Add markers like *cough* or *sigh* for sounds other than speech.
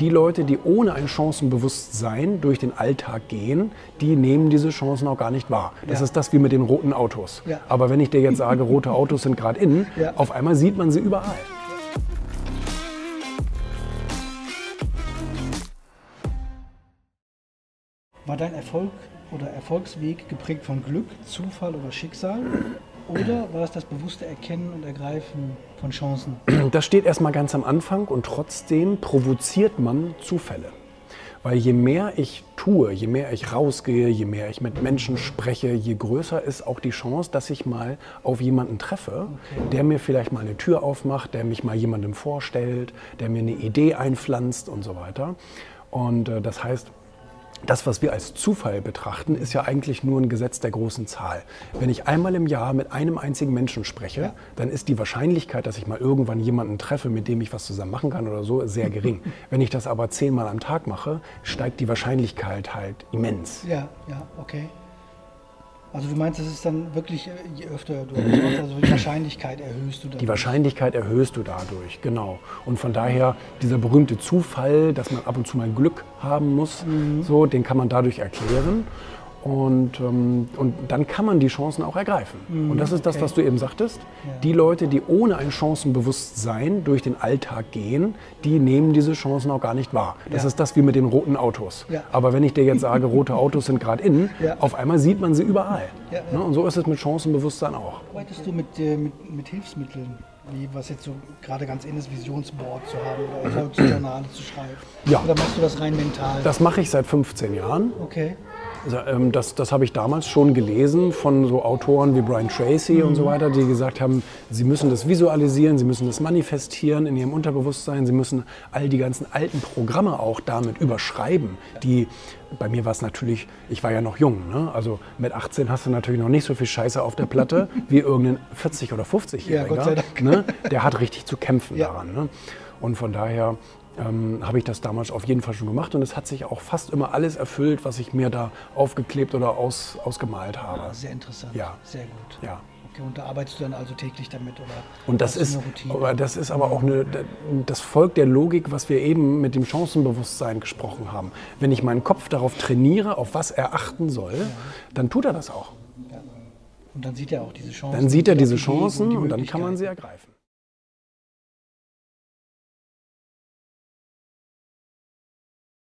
Die Leute, die ohne ein Chancenbewusstsein durch den Alltag gehen, die nehmen diese Chancen auch gar nicht wahr. Das Ja. ist das wie mit den roten Autos. Ja. Aber wenn ich dir jetzt sage, *laughs* rote Autos sind gerade innen, Ja. auf einmal sieht man sie überall. War dein Erfolg oder Erfolgsweg geprägt von Glück, Zufall oder Schicksal? Oder war es das bewusste Erkennen und Ergreifen von Chancen? *clears throat* Das steht erstmal ganz am Anfang und trotzdem provoziert man Zufälle. Weil je mehr ich tue, je mehr ich rausgehe, je mehr ich mit Menschen spreche, je größer ist auch die Chance, dass ich mal auf jemanden treffe, der mir vielleicht mal eine Tür aufmacht, der mich mal jemandem vorstellt, der mir eine Idee einpflanzt und so weiter. Und äh, das heißt, das, was wir als Zufall betrachten, ist ja eigentlich nur ein Gesetz der großen Zahl. Wenn ich einmal im Jahr mit einem einzigen Menschen spreche, Ja. dann ist die Wahrscheinlichkeit, dass ich mal irgendwann jemanden treffe, mit dem ich was zusammen machen kann oder so, sehr gering. *laughs* Wenn ich das aber zehnmal am Tag mache, steigt die Wahrscheinlichkeit halt immens. Ja, ja, okay. Also du meinst, das ist dann wirklich, äh, je öfter du machst, also die Wahrscheinlichkeit erhöhst du dann. Die Wahrscheinlichkeit erhöhst du dadurch, genau. Und von daher dieser berühmte Zufall, dass man ab und zu mal Glück haben muss, so, den kann man dadurch erklären. Und, ähm, und dann kann man die Chancen auch ergreifen. und das ist das, okay. was du eben sagtest. Die Leute, die ohne ein Chancenbewusstsein durch den Alltag gehen, die nehmen diese Chancen auch gar nicht wahr. Das Ja. ist das wie mit den roten Autos. Ja. Aber wenn ich dir jetzt sage, *laughs* rote Autos sind gerade innen, Ja. auf einmal sieht man sie überall. Ja, ja. Ne? Und so ist es mit Chancenbewusstsein auch. Arbeitest du mit, äh, mit, mit Hilfsmitteln, wie was jetzt so gerade ganz in ist, Visionsboard zu haben oder Erfolgsjournale zu schreiben? Ja. Oder machst du das rein mental? Das mache ich seit 15 Jahren. okay. Also, ähm, das das habe ich damals schon gelesen von so Autoren wie Brian Tracy und so weiter, die gesagt haben, sie müssen das visualisieren, sie müssen das manifestieren in ihrem Unterbewusstsein, sie müssen all die ganzen alten Programme auch damit überschreiben, die bei mir war es natürlich, ich war ja noch jung, ne? also mit 18 hast du natürlich noch nicht so viel Scheiße auf der Platte *laughs* wie irgendein 40- oder 50-Jähriger. Ja. Ne? Der hat richtig zu kämpfen Ja. daran. Ne? Und von daher ähm, habe ich das damals auf jeden Fall schon gemacht und es hat sich auch fast immer alles erfüllt, was ich mir da aufgeklebt oder aus, ausgemalt habe. Sehr interessant. Ja. Sehr gut. Ja. Okay, und da arbeitest du dann also täglich damit oder? Und das ist, eine Routine? aber das ist aber auch eine, das folgt der Logik, was wir eben mit dem Chancenbewusstsein gesprochen haben. Wenn ich meinen Kopf darauf trainiere, auf was er achten soll, dann tut er das auch. Ja. Und dann sieht er auch diese Chancen. Dann sieht er die diese und Chancen die und dann kann man sie ergreifen.